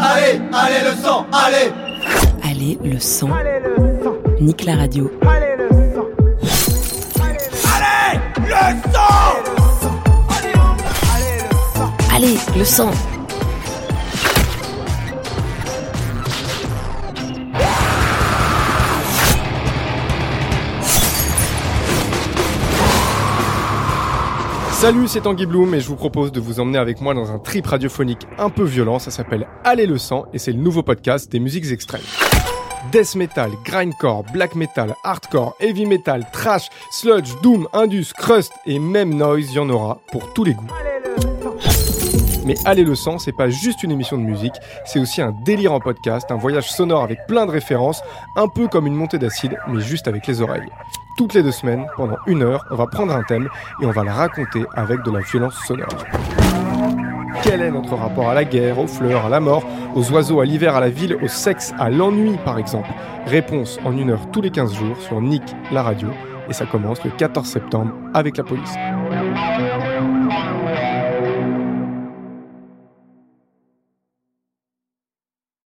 Allez, allez le sang, allez. Allez le sang. Nique la radio. Allez le sang. Allez le sang. Allez le sang. Salut, c'est Tanguy Bloom et je vous propose de vous emmener avec moi dans un trip radiophonique un peu violent. Ça s'appelle Allez le sang et c'est le nouveau podcast des musiques extrêmes. Death metal, grindcore, black metal, hardcore, heavy metal, trash, sludge, doom, indus, crust et même noise, il y en aura pour tous les goûts. Mais Allez le sang, c'est pas juste une émission de musique, c'est aussi un délire en podcast, un voyage sonore avec plein de références, un peu comme une montée d'acide, mais juste avec les oreilles. Toutes les deux semaines, pendant une heure, on va prendre un thème et on va le raconter avec de la violence sonore. Quel est notre rapport à la guerre, aux fleurs, à la mort, aux oiseaux, à l'hiver, à la ville, au sexe, à l'ennui par exemple? Réponse en une heure tous les 15 jours sur Nick la radio et ça commence le 14 septembre avec la police.